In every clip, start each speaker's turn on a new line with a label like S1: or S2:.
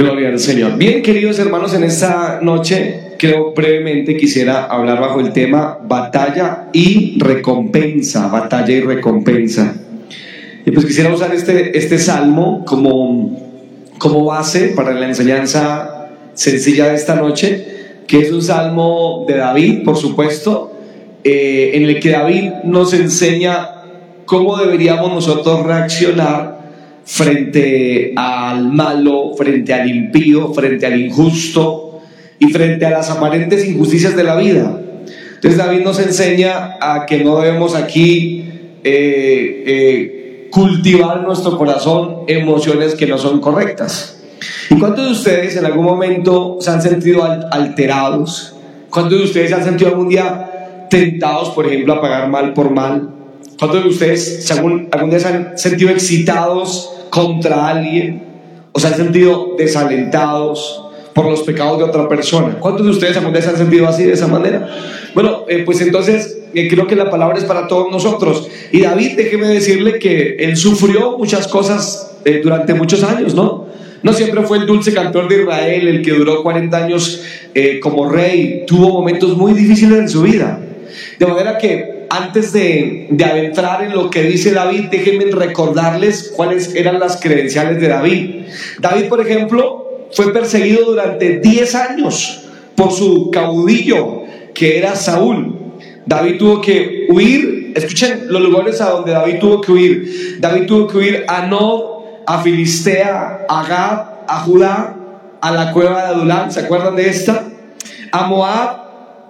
S1: Gloria al Señor. Bien, queridos hermanos, en esta noche creo brevemente quisiera hablar bajo el tema batalla y recompensa, batalla y recompensa. Y pues quisiera usar este, este salmo como, como base para la enseñanza sencilla de esta noche, que es un salmo de David, por supuesto, eh, en el que David nos enseña cómo deberíamos nosotros reaccionar frente al malo, frente al impío, frente al injusto y frente a las aparentes injusticias de la vida. Entonces David nos enseña a que no debemos aquí eh, eh, cultivar nuestro corazón emociones que no son correctas. ¿Y cuántos de ustedes en algún momento se han sentido alterados? ¿Cuántos de ustedes se han sentido algún día tentados, por ejemplo, a pagar mal por mal? ¿Cuántos de ustedes algún, algún día se han sentido excitados contra alguien o se han sentido desalentados por los pecados de otra persona? ¿Cuántos de ustedes algún día se han sentido así de esa manera? Bueno, eh, pues entonces eh, creo que la palabra es para todos nosotros. Y David, déjeme decirle que él sufrió muchas cosas eh, durante muchos años, ¿no? No siempre fue el dulce cantor de Israel el que duró 40 años como rey, tuvo momentos muy difíciles en su vida. De manera que antes de, de, adentrar en lo que dice David, déjenme recordarles cuáles eran las credenciales de David. David, por ejemplo, fue perseguido durante 10 años por su caudillo, que era Saúl. David tuvo que huir, escuchen los lugares a donde David tuvo que huir. David tuvo que huir a No, a Filistea, a Gad, a Judá, a la cueva de Adulán, ¿se acuerdan de esta? A Moab,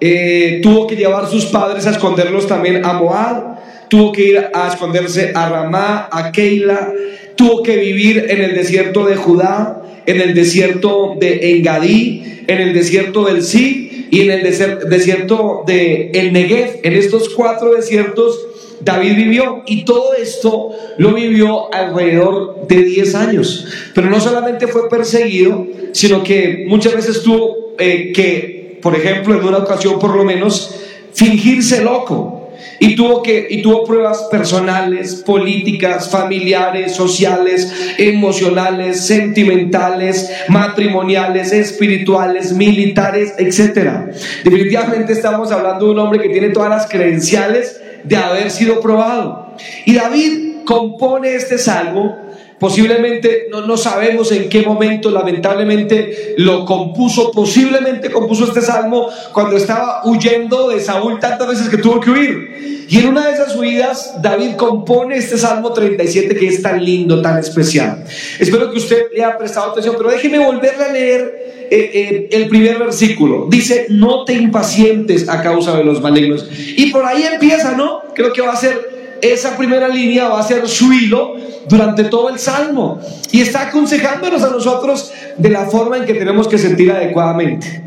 S1: eh, tuvo que llevar sus padres a esconderlos también a Moab, tuvo que ir a esconderse a Ramá, a Keila, tuvo que vivir en el desierto de Judá, en el desierto de Engadí, en el desierto del Sí y en el desierto de El Negev. En estos cuatro desiertos David vivió y todo esto lo vivió alrededor de 10 años. Pero no solamente fue perseguido, sino que muchas veces tuvo eh, que por ejemplo, en una ocasión por lo menos, fingirse loco. Y tuvo, que, y tuvo pruebas personales, políticas, familiares, sociales, emocionales, sentimentales, matrimoniales, espirituales, militares, etc. Definitivamente estamos hablando de un hombre que tiene todas las credenciales de haber sido probado. Y David compone este salmo Posiblemente no, no sabemos en qué momento, lamentablemente, lo compuso. Posiblemente compuso este salmo cuando estaba huyendo de Saúl tantas veces que tuvo que huir. Y en una de esas huidas, David compone este salmo 37 que es tan lindo, tan especial. Espero que usted le haya prestado atención, pero déjeme volverle a leer eh, eh, el primer versículo. Dice, no te impacientes a causa de los malignos. Y por ahí empieza, ¿no? Creo que va a ser esa primera línea va a ser su hilo durante todo el salmo y está aconsejándonos a nosotros de la forma en que tenemos que sentir adecuadamente.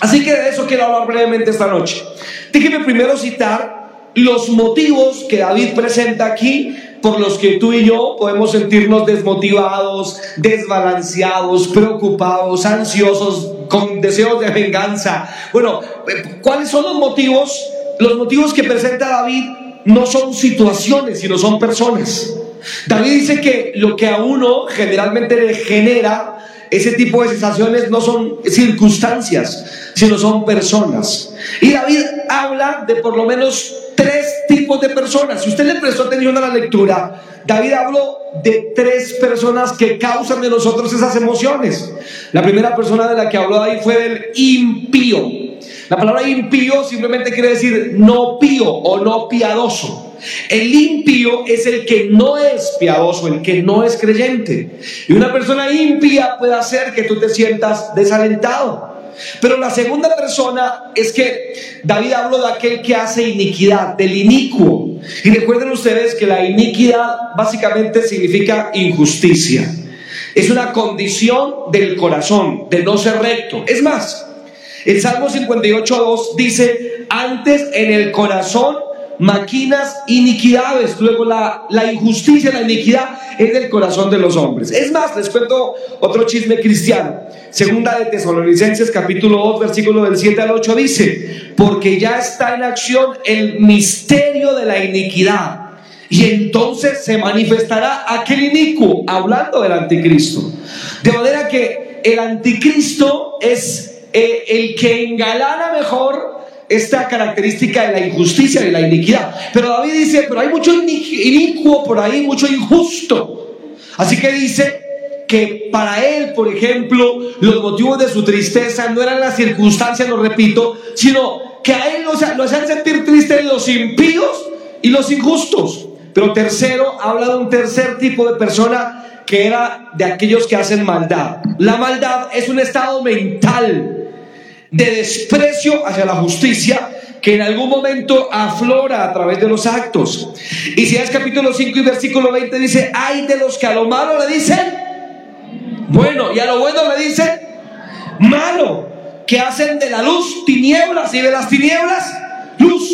S1: Así que de eso quiero hablar brevemente esta noche. Déjeme primero citar los motivos que David presenta aquí por los que tú y yo podemos sentirnos desmotivados, desbalanceados, preocupados, ansiosos, con deseos de venganza. Bueno, ¿cuáles son los motivos? Los motivos que presenta David no son situaciones, sino son personas. David dice que lo que a uno generalmente le genera ese tipo de sensaciones no son circunstancias, sino son personas. Y David habla de por lo menos tres tipos de personas. Si usted le prestó atención a la lectura, David habló de tres personas que causan de nosotros esas emociones. La primera persona de la que habló David fue del impío. La palabra impío simplemente quiere decir no pío o no piadoso. El impío es el que no es piadoso, el que no es creyente. Y una persona impía puede hacer que tú te sientas desalentado. Pero la segunda persona es que David habló de aquel que hace iniquidad, del inicuo. Y recuerden ustedes que la iniquidad básicamente significa injusticia. Es una condición del corazón, de no ser recto. Es más, el Salmo 58.2 dice, antes en el corazón maquinas iniquidades, luego la, la injusticia, la iniquidad es del corazón de los hombres. Es más, les cuento otro chisme cristiano. Segunda de Tesalonicenses capítulo 2 versículo del 7 al 8 dice, porque ya está en acción el misterio de la iniquidad. Y entonces se manifestará aquel inicuo, hablando del anticristo. De manera que el anticristo es eh, el que engalana mejor esta característica de la injusticia y la iniquidad. Pero David dice, pero hay mucho inicuo por ahí, mucho injusto. Así que dice que para él, por ejemplo, los motivos de su tristeza no eran las circunstancias, lo repito, sino que a él lo, lo hacían sentir triste los impíos y los injustos. Pero tercero, habla de un tercer tipo de persona que era de aquellos que hacen maldad. La maldad es un estado mental de desprecio hacia la justicia que en algún momento aflora a través de los actos. Y si es capítulo 5 y versículo 20 dice, hay de los que a lo malo le dicen, bueno, y a lo bueno le dicen, malo, que hacen de la luz tinieblas y de las tinieblas luz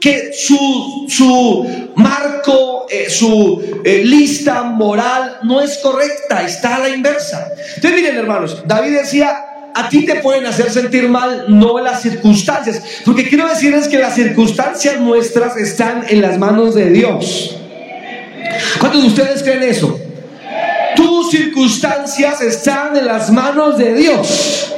S1: que su, su marco, eh, su eh, lista moral no es correcta, está a la inversa. Entonces miren hermanos, David decía, a ti te pueden hacer sentir mal, no las circunstancias. Porque quiero decirles que las circunstancias nuestras están en las manos de Dios. ¿Cuántos de ustedes creen eso? Tus circunstancias están en las manos de Dios.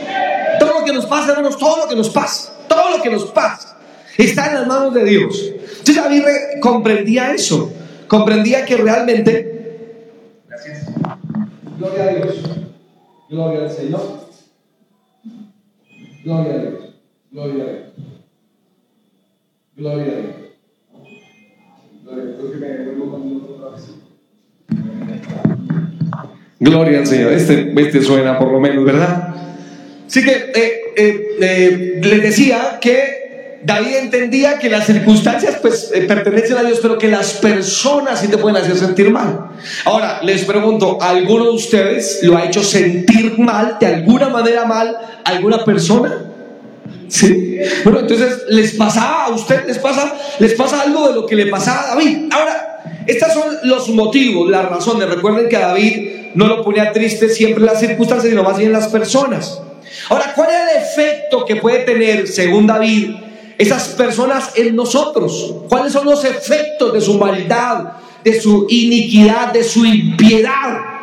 S1: Todo lo que nos pasa, hermanos, todo lo que nos pasa, todo lo que nos pasa, está en las manos de Dios. Entonces David comprendía eso, comprendía que realmente... Gracias. Gloria a Dios. Gloria al Señor. Gloria a Dios. Gloria a Dios. Gloria a Dios. Gloria al Señor. Este, este suena por lo menos, ¿verdad? Así que eh, eh, eh, les decía que David entendía que las circunstancias pues pertenecen a Dios, pero que las personas sí te pueden hacer sentir mal. Ahora, les pregunto, ¿alguno de ustedes lo ha hecho sentir mal, de alguna manera mal, alguna persona? Sí. Bueno, entonces les pasaba a usted, les pasa, les pasa algo de lo que le pasaba a David. Ahora, estos son los motivos, las razones. Recuerden que a David no lo ponía triste siempre las circunstancias, sino más bien las personas. Ahora, ¿cuál es el efecto que puede tener, según David, esas personas en nosotros? ¿Cuáles son los efectos de su maldad, de su iniquidad, de su impiedad?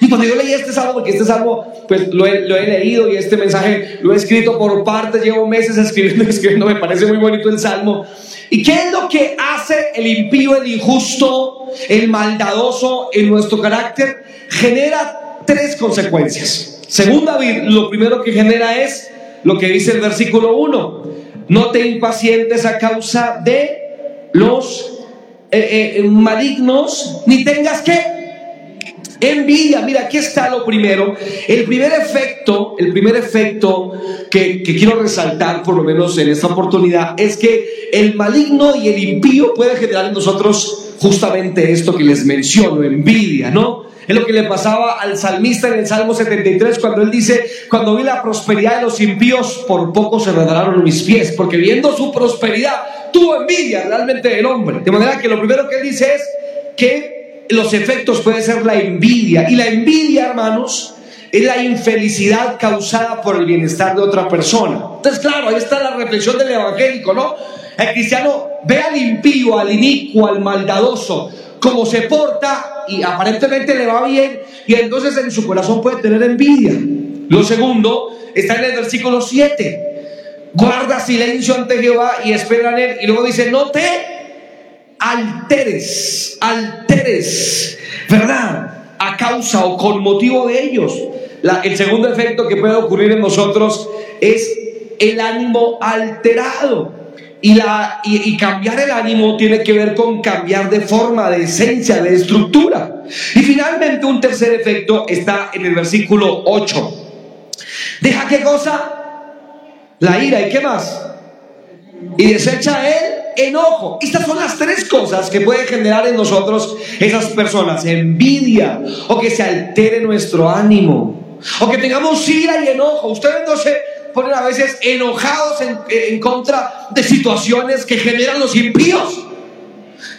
S1: Y cuando yo leí este salmo, porque este salmo pues lo he, leído y este mensaje lo he escrito por partes, llevo meses escribiendo escribiendo, me parece muy bonito el salmo. ¿Y qué es lo que hace el impío, el injusto, el maldadoso en nuestro carácter? Genera tres consecuencias. Según David, lo primero que genera es lo que dice el versículo 1. No te impacientes a causa de los eh, eh, malignos, ni tengas que Envidia, mira, aquí está lo primero. El primer efecto, el primer efecto que, quiero resaltar, por lo menos en esta oportunidad, es que el maligno y el impío pueden generar en nosotros justamente esto que les menciono, envidia, ¿no? Es lo que le pasaba al salmista en el Salmo 73 cuando él dice, cuando vi la prosperidad de los impíos, por poco se redararon mis pies, porque viendo su prosperidad, tuvo envidia realmente del hombre. De manera que lo primero que él dice es que los efectos puede ser la envidia. Y la envidia, hermanos, es la infelicidad causada por el bienestar de otra persona. Entonces, claro, ahí está la reflexión del evangélico, ¿no? El cristiano ve al impío, al inicuo, al maldadoso, como se porta y aparentemente le va bien, y entonces en su corazón puede tener envidia. Lo segundo está en el versículo 7. Guarda silencio ante Jehová y espera en él. Y luego dice, no te alteres, alteres, ¿verdad? A causa o con motivo de ellos. el segundo efecto que puede ocurrir en nosotros es el ánimo alterado. Y, la, y, cambiar el ánimo tiene que ver con cambiar de forma, de esencia, de estructura. Y finalmente un tercer efecto está en el versículo 8. Deja qué cosa? La ira. ¿Y qué más? Y desecha él enojo. Estas son las tres cosas que pueden generar en nosotros esas personas. Envidia o que se altere nuestro ánimo. O que tengamos ira y enojo. Ustedes no se ponen a veces enojados en, contra de situaciones que generan los impíos.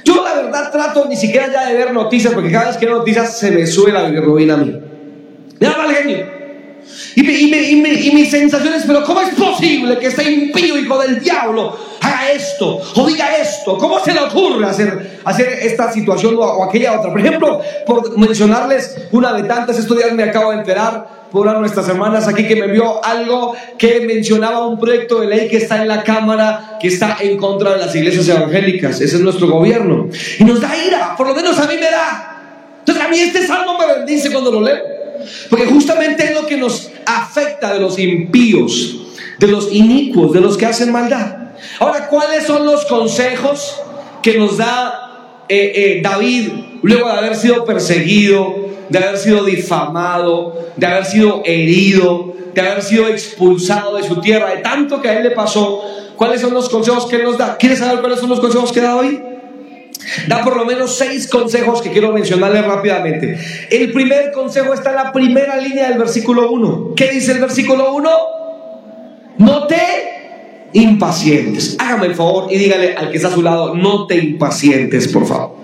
S1: Yo la verdad trato ni siquiera ya de ver noticias porque cada vez que hay noticias se me sube la bilirrubina a mí. Mal genio. Y, y, mis sensaciones, pero ¿cómo es posible que este impío hijo del diablo haga esto o diga esto? ¿Cómo se le ocurre hacer, hacer esta situación o, aquella otra? Por ejemplo, por mencionarles una de tantas, estos días me acabo de enterar por una de nuestras hermanas aquí que me envió algo que mencionaba un proyecto de ley que está en la Cámara, que está en contra de las iglesias evangélicas. Ese es nuestro gobierno. Y nos da ira, por lo menos a mí me da. Entonces a mí este salmo me bendice cuando lo leo. Porque justamente es lo que nos afecta de los impíos, de los inicuos, de los que hacen maldad. Ahora, ¿cuáles son los consejos que nos da eh, eh, David luego de haber sido perseguido, de haber sido difamado, de haber sido herido, de haber sido expulsado de su tierra, de tanto que a él le pasó? ¿Cuáles son los consejos que él nos da? ¿Quieres saber cuáles son los consejos que da hoy? Da por lo menos seis consejos que quiero mencionarles rápidamente. El primer consejo está en la primera línea del versículo 1. ¿Qué dice el versículo 1? No te impacientes. Hágame el favor y dígale al que está a su lado, no te impacientes, por favor.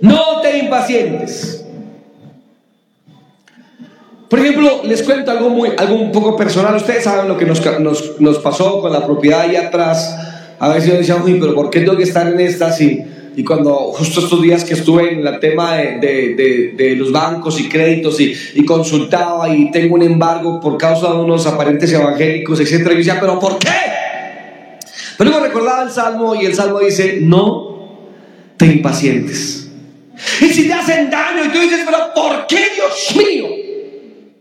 S1: No te impacientes. Por ejemplo, les cuento algo, muy, algo un poco personal. Ustedes saben lo que nos, nos, nos pasó con la propiedad ahí atrás. A veces yo decía, uy, pero ¿por qué tengo que estar en estas? Y, y cuando justo estos días que estuve en el tema de, de, de, los bancos y créditos y, y, consultaba y tengo un embargo por causa de unos aparentes evangélicos, etc. Y decía, ¿pero por qué? Pero luego recordaba el salmo y el salmo dice, no te impacientes. Y si te hacen daño y tú dices, pero ¿por qué, Dios mío?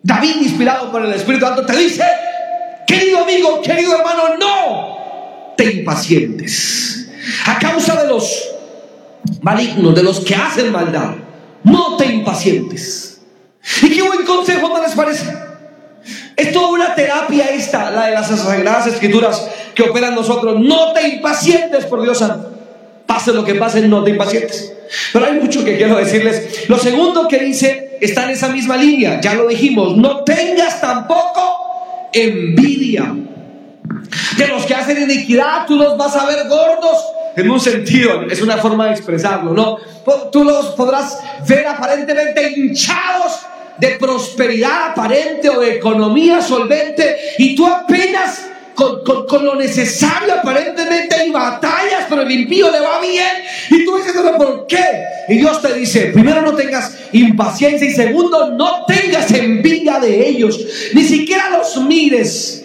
S1: David, inspirado por el Espíritu Santo, te dice, querido amigo, querido hermano, no te impacientes. A causa de los malignos, de los que hacen maldad, no te impacientes. Y qué buen consejo, ¿no les parece? Es toda una terapia esta, la de las Sagradas Escrituras que operan nosotros. No te impacientes, por Dios santo. Pase lo que pase, no te impacientes. Pero hay mucho que quiero decirles. Lo segundo que dice está en esa misma línea, ya lo dijimos, no tengas tampoco envidia. De los que hacen iniquidad, tú los vas a ver gordos en un sentido, es una forma de expresarlo, ¿no? Tú los podrás ver aparentemente hinchados de prosperidad aparente o de economía solvente y tú apenas con, lo necesario, aparentemente hay batallas, pero el impío le va bien. Y tú dices, ¿por qué? Y Dios te dice, primero no tengas impaciencia y segundo, no tengas envidia de ellos. Ni siquiera los mires.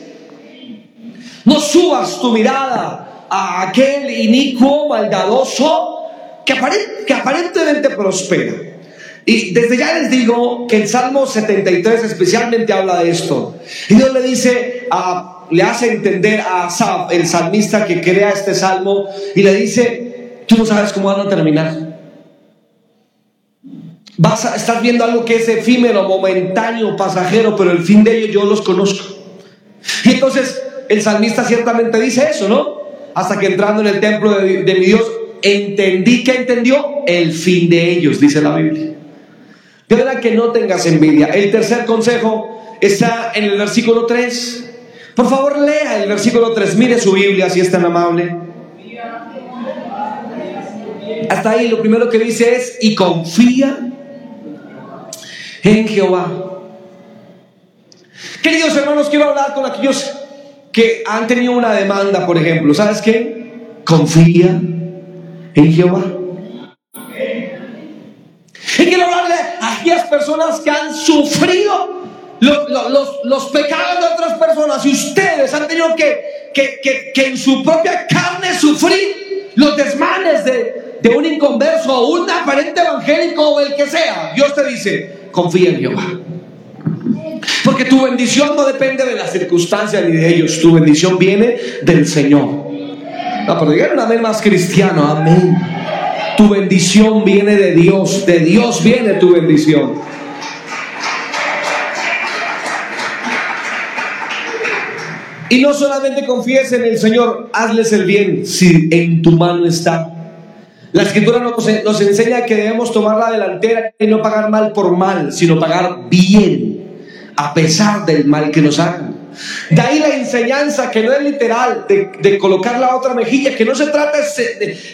S1: No subas tu mirada a aquel inicuo, maldadoso, que, que aparentemente prospera. Y desde ya les digo que el Salmo 73 especialmente habla de esto. Y Dios le dice le hace entender a Asaf, el salmista que crea este salmo, y le dice, tú no sabes cómo van a terminar. Vas estás viendo algo que es efímero, momentáneo, pasajero, pero el fin de ello yo los conozco. Y entonces el salmista ciertamente dice eso, ¿no? Hasta que entrando en el templo de, de mi Dios, entendí que entendió el fin de ellos, dice la Biblia. De verdad que no tengas envidia. El tercer consejo está en el versículo 3. Por favor, lea el versículo 3. Mire su Biblia si es tan amable. Hasta ahí lo primero que dice es, y confía en Jehová. Queridos hermanos, quiero hablar con aquellos que han tenido una demanda, por ejemplo. ¿Sabes qué? Confía en Jehová. Y quiero hablarle a aquellas personas que han sufrido los, pecados de otras personas y ustedes han tenido que, que, que, en su propia carne sufrir los desmanes de, de un inconverso o un aparente evangélico o el que sea, Dios te dice, confía en Jehová. Porque tu bendición no depende de las circunstancias ni de ellos, tu bendición viene del Señor. No, pero digan un amén más cristiano, amén. Tu bendición viene de Dios, de Dios viene tu bendición. Y no solamente confíes en el Señor, hazles el bien si en tu mano está. La escritura nos, nos enseña que debemos tomar la delantera y no pagar mal por mal, sino pagar bien, a pesar del mal que nos hagan. De ahí la enseñanza que no es literal de, colocar la otra mejilla, que no se trata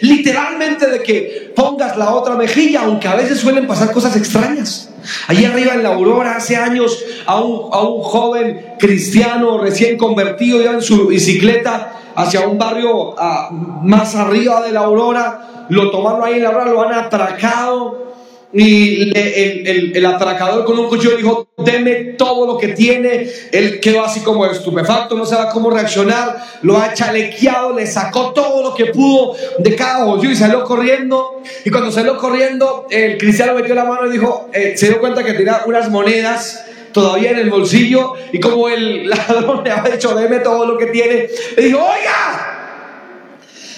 S1: literalmente de que pongas la otra mejilla, aunque a veces suelen pasar cosas extrañas. Allí arriba en la Aurora, hace años, a un, a un joven cristiano recién convertido, iba en su bicicleta hacia un barrio ah, más arriba de la Aurora, lo tomaron ahí en la Aurora, lo han atracado y el, el, atracador con un cuchillo dijo, deme todo lo que tiene. Él quedó así como estupefacto, no sabía cómo reaccionar, lo ha chalequeado, le sacó todo lo que pudo de cada bolsillo y salió corriendo. Y cuando salió corriendo, el cristiano metió la mano y dijo, eh, se dio cuenta que tenía unas monedas todavía en el bolsillo y como el ladrón le había dicho, deme todo lo que tiene, le dijo, oiga,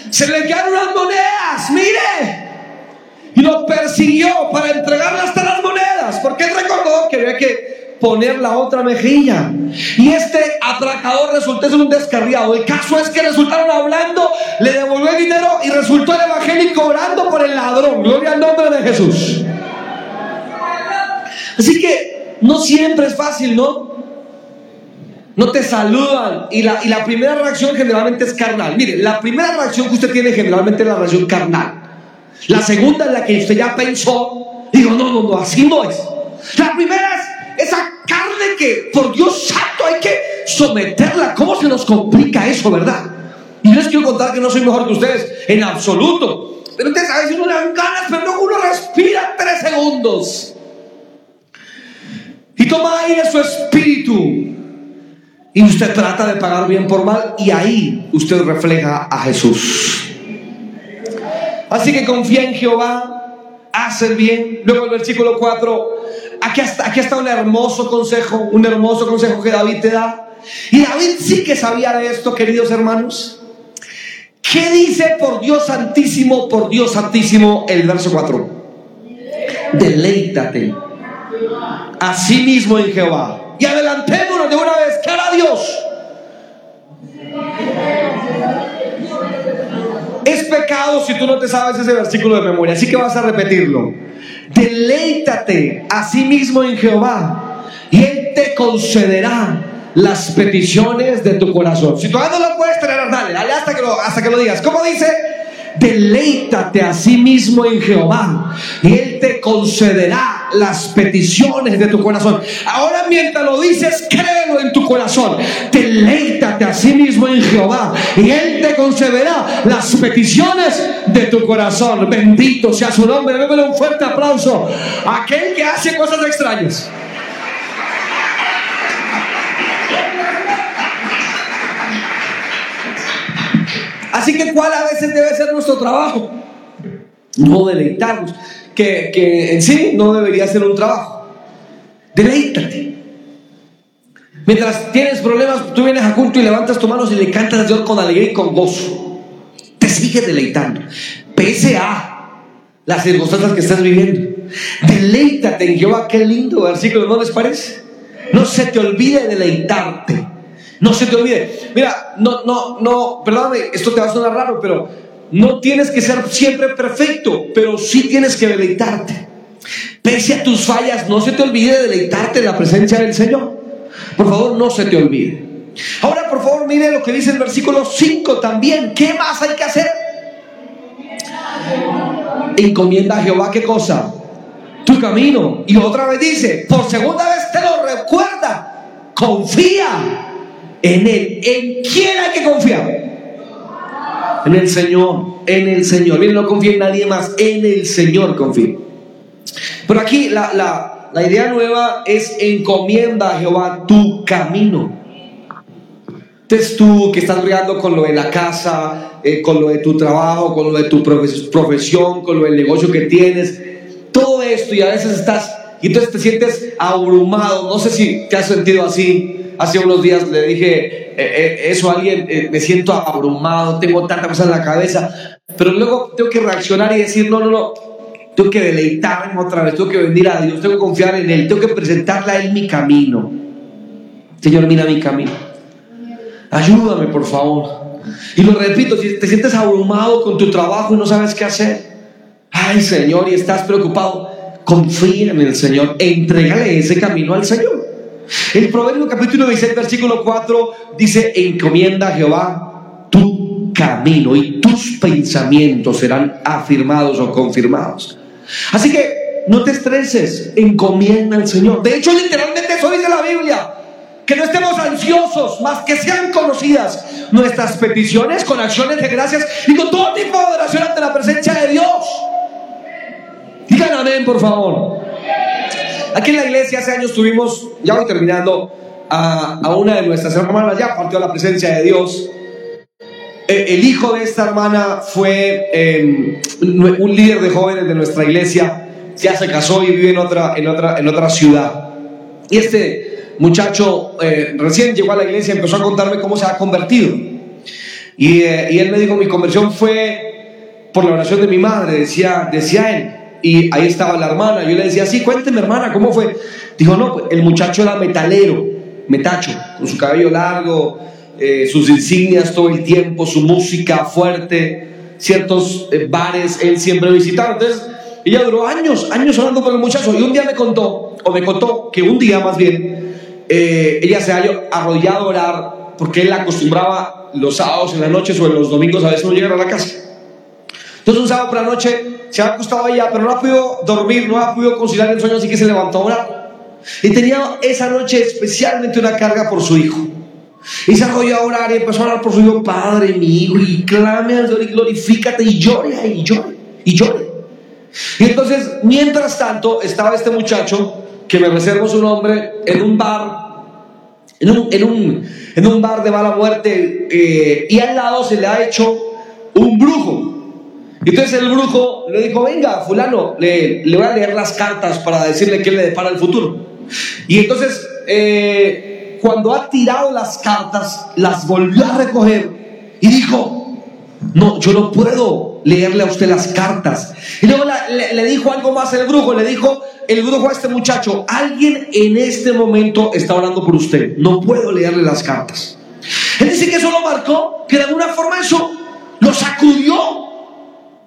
S1: se le quedaron unas monedas, mire y lo persiguió para entregarle hasta las monedas, porque él recordó que había que poner la otra mejilla. Y este atracador resultó ser un descarriado. El caso es que resultaron hablando, le devolvió el dinero y resultó el evangélico orando por el ladrón. Gloria al nombre de Jesús. Así que no siempre es fácil, ¿no? No te saludan. Y la, y la primera reacción generalmente es carnal. Mire, la primera reacción que usted tiene generalmente es la reacción carnal. La segunda es la que usted ya pensó. Digo, no, no, no, así no es. La primera es esa carne que, por Dios santo, hay que someterla. ¿Cómo se nos complica eso, verdad? Y les quiero contar que no soy mejor que ustedes, en absoluto. Pero ustedes saben, si uno le dan ganas, pero no, uno respira tres segundos. Y toma aire su espíritu. Y usted trata de pagar bien por mal. Y ahí usted refleja a Jesús. Así que confía en Jehová, haz el bien. Luego el versículo 4, aquí está, aquí un hermoso consejo, un hermoso consejo que David te da. Y David sí que sabía de esto, queridos hermanos. ¿Qué dice por Dios santísimo, por Dios santísimo el verso 4? Deleítate a sí mismo en Jehová. Y adelantémonos si tú no te sabes ese versículo de memoria, así que vas a repetirlo. Deleítate a sí mismo en Jehová y Él te concederá las peticiones de tu corazón. Si todavía no lo puedes tener, dale, dale hasta que lo, hasta que lo digas. ¿Cómo dice? Deleítate a sí mismo en Jehová y Él te concederá las peticiones de tu corazón. Ahora mientras lo dices, créelo en tu corazón. Deleítate a sí mismo en Jehová y Él te concederá las peticiones de tu corazón. Bendito sea su nombre. Démele un fuerte aplauso a aquel que hace cosas extrañas. Así que cuál a veces debe ser nuestro trabajo? No deleitarnos, que, que en sí no debería ser un trabajo. Deleítate. Mientras tienes problemas, tú vienes a culto y levantas tus manos y le cantas a Dios con alegría y con gozo. Te sigue deleitando. Pese a las circunstancias que estás viviendo. Deleítate en Jehová. Qué lindo versículo, ¿no les parece? No se te olvide deleitarte. No se te olvide. Mira, no, no, no, perdóname, esto te va a sonar raro, pero no tienes que ser siempre perfecto, pero sí tienes que deleitarte. Pese a tus fallas, no se te olvide deleitarte en la presencia del Señor. Por favor, no se te olvide. Ahora, por favor, mire lo que dice el versículo 5 también. ¿Qué más hay que hacer? Encomienda a Jehová qué cosa? Tu camino. Y otra vez dice, por segunda vez te lo recuerda, confía en Él. ¿En quién hay que confiar? En el Señor, en el Señor. Miren, no confía en nadie más, en el Señor confía. Pero aquí la, idea nueva es encomienda a Jehová tu camino. Entonces tú que estás bregando con lo de la casa, eh, con lo de tu trabajo, con lo de tu profesión, con lo del negocio que tienes, todo esto y a veces estás, y entonces te sientes abrumado, no sé si te has sentido así, Hace unos días le dije eh, eh, eso a alguien, eh, me siento abrumado, tengo tanta cosa en la cabeza, pero luego tengo que reaccionar y decir, no, no, no, tengo que deleitarme otra vez, tengo que venir a Dios, tengo que confiar en Él, tengo que presentarle a Él mi camino. Señor, mira mi camino. Ayúdame, por favor. Y lo repito, si te sientes abrumado con tu trabajo y no sabes qué hacer, ay Señor, y estás preocupado, confía en el Señor, entregale ese camino al Señor. El Proverbio capítulo 16, versículo 4 dice, encomienda a Jehová tu camino y tus pensamientos serán afirmados o confirmados. Así que no te estreses, encomienda al Señor. De hecho, literalmente eso dice la Biblia. Que no estemos ansiosos, más que sean conocidas nuestras peticiones con acciones de gracias y con todo tipo de adoración ante la presencia de Dios. Digan amén, por favor. Aquí en la iglesia hace años tuvimos, ya voy terminando, a, a una de nuestras hermanas, ya partió la presencia de Dios. Eh, el hijo de esta hermana fue eh, un líder de jóvenes de nuestra iglesia, ya se casó y vive en otra, en otra, en otra ciudad. Y este muchacho eh, recién llegó a la iglesia y empezó a contarme cómo se ha convertido. Y, y, él me dijo, mi conversión fue por la oración de mi madre, decía, decía él. Y ahí estaba la hermana. Yo le decía, sí, cuénteme hermana, ¿cómo fue? Dijo, no, pues, el muchacho era metalero, metacho, con su cabello largo, eh, sus insignias todo el tiempo, su música fuerte, ciertos eh, bares él siempre visitaba. Entonces, ella duró años, años hablando con el muchacho y un día me contó, o me contó que un día más bien, eh, ella se ha arrodillado a orar porque él acostumbraba los sábados en la noche o en los domingos a veces no llegar a la casa. Entonces un sábado por la noche se ha acostado ella, pero no ha podido dormir, no ha podido conciliar el sueño, así que se levantó a orar. Y tenía esa noche especialmente una carga por su hijo. Y se arrolló a orar y empezó a orar por su hijo, Padre, mi hijo, y clame al Señor y glorifícate y llore y llore y llore. Y entonces, mientras tanto, estaba este muchacho, que me reservo su nombre, en un bar, en un, en un, en un bar de mala muerte, eh, y al lado se le ha hecho un brujo. Entonces el brujo le dijo, venga, fulano, le, le voy a leer las cartas para decirle qué le depara el futuro. Y entonces... Eh, cuando ha tirado las cartas, las volvió a recoger y dijo, no, yo no puedo leerle a usted las cartas. Y luego le, dijo algo más el brujo, le dijo el brujo a este muchacho, alguien en este momento está orando por usted, no puedo leerle las cartas. Él dice que eso lo marcó, que de alguna forma eso lo sacudió.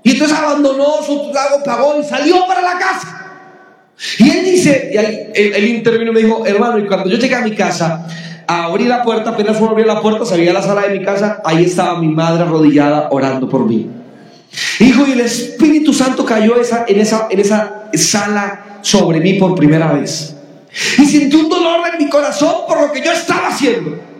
S1: Y entonces abandonó su trago, pagó y salió para la casa. Y él dice, y ahí, él, intervino y me dijo, hermano, y cuando yo llegué a mi casa, abrí la puerta, apenas fue a abrir la puerta, salí a la sala de mi casa, ahí estaba mi madre arrodillada orando por mí. Hijo, y el Espíritu Santo cayó esa, en, esa, en esa sala sobre mí por primera vez. Y sentí un dolor en mi corazón por lo que yo estaba haciendo.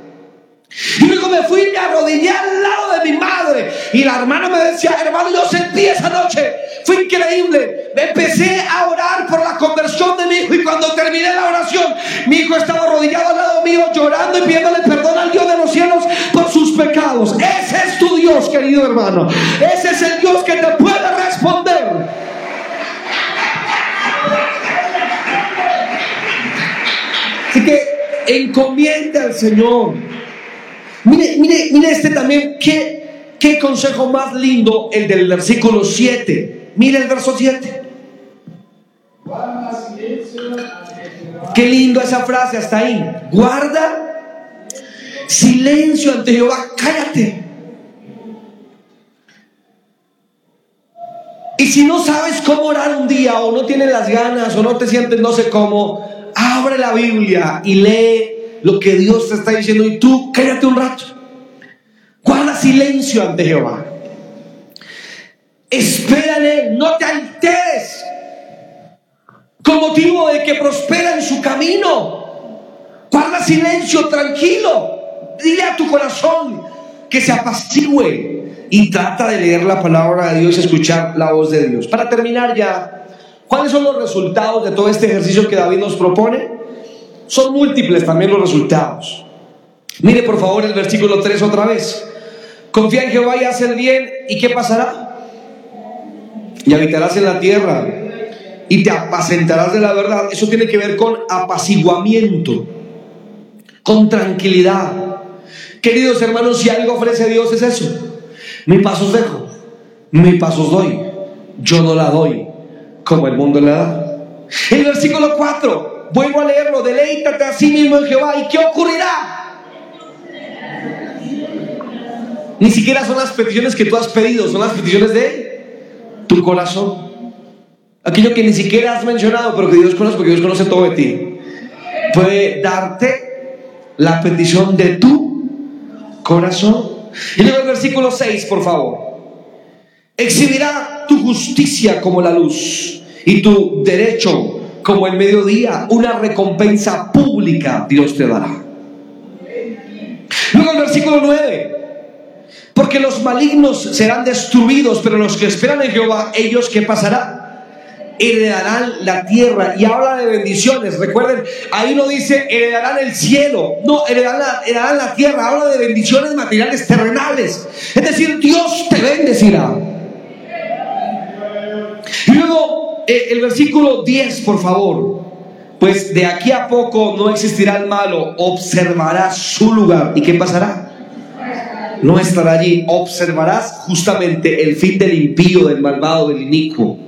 S1: Y luego me fui y me arrodillé al lado de mi madre. Y la hermana me decía, hermano, yo sentí esa noche. Fue increíble. Me empecé a orar por la conversión de mi hijo. Y cuando terminé la oración, mi hijo estaba arrodillado al lado mío, llorando y pidiéndole perdón al Dios de los cielos por sus pecados. Ese es tu Dios, querido hermano. Ese es el Dios que te puede responder. Así que encomienda al Señor. Mire, mire, mire este también, qué, qué consejo más lindo el del versículo 7. Mire el verso 7. Qué lindo esa frase hasta ahí. Guarda silencio ante Jehová, cállate. Y si no sabes cómo orar un día o no tienes las ganas o no te sientes no sé cómo, abre la Biblia y lee lo que Dios te está diciendo y tú cállate un rato. Guarda silencio ante Jehová. Espérale, no te alteres. Con motivo de que prospera en su camino. Guarda silencio, tranquilo. Dile a tu corazón que se apacigüe y trata de leer la palabra de Dios y escuchar la voz de Dios. Para terminar ya, ¿cuáles son los resultados de todo este ejercicio que David nos propone? Son múltiples también los resultados. Mire por favor el versículo 3 otra vez. Confía en Jehová y haz el bien. ¿Y qué pasará? Y habitarás en la tierra y te apacentarás de la verdad. Eso tiene que ver con apaciguamiento, con tranquilidad. Queridos hermanos, si algo ofrece Dios es eso. Mi pasos dejo, mi pasos doy. Yo no la doy como el mundo la da. El versículo 4. Vuelvo a leerlo, deleítate a sí mismo en Jehová. ¿Y qué ocurrirá? Ni siquiera son las peticiones que tú has pedido, son las peticiones de tu corazón. Aquello que ni siquiera has mencionado, pero que Dios conoce, porque Dios conoce todo de ti. Puede darte la petición de tu corazón. Y luego el versículo 6, por favor. Exhibirá tu justicia como la luz y tu derecho como el mediodía, una recompensa pública Dios te dará. Luego el versículo 9. Porque los malignos serán destruidos, pero los que esperan en Jehová, ellos qué pasará? heredarán la tierra y habla de bendiciones. Recuerden, ahí no dice heredarán el cielo, no, heredarán la, heredarán la tierra, habla de bendiciones materiales terrenales. Es decir, Dios te bendecirá. Y luego el versículo 10, por favor. Pues de aquí a poco no existirá el malo, observarás su lugar. ¿Y qué pasará? No estará allí. Observarás justamente el fin del impío, del malvado, del inicuo.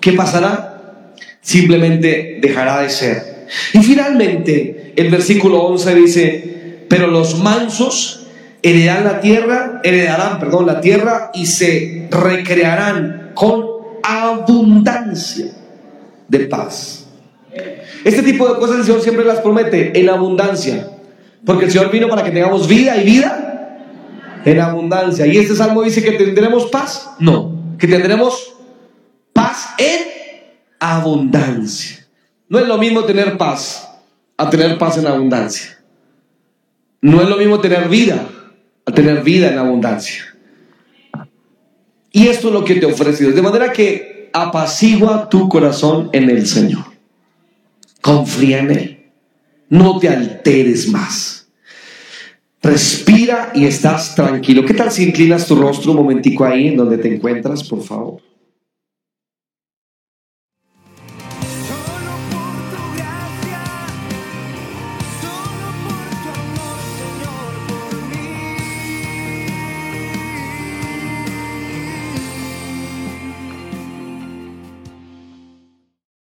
S1: ¿Qué pasará? Simplemente dejará de ser. Y finalmente, el versículo 11 dice, pero los mansos heredarán la tierra, heredarán, perdón, la tierra y se recrearán con abundancia de paz. Este tipo de cosas el Señor siempre las promete en abundancia. Porque el Señor vino para que tengamos vida y vida en abundancia. Y este salmo dice que tendremos paz. No, que tendremos paz en abundancia. No es lo mismo tener paz a tener paz en abundancia. No es lo mismo tener vida a tener vida en abundancia. Y esto es lo que te ofrece. De manera que apacigua tu corazón en el Señor. Confía en Él. No te alteres más. Respira y estás tranquilo. ¿Qué tal si inclinas tu rostro un momentico ahí en donde te encuentras, por favor?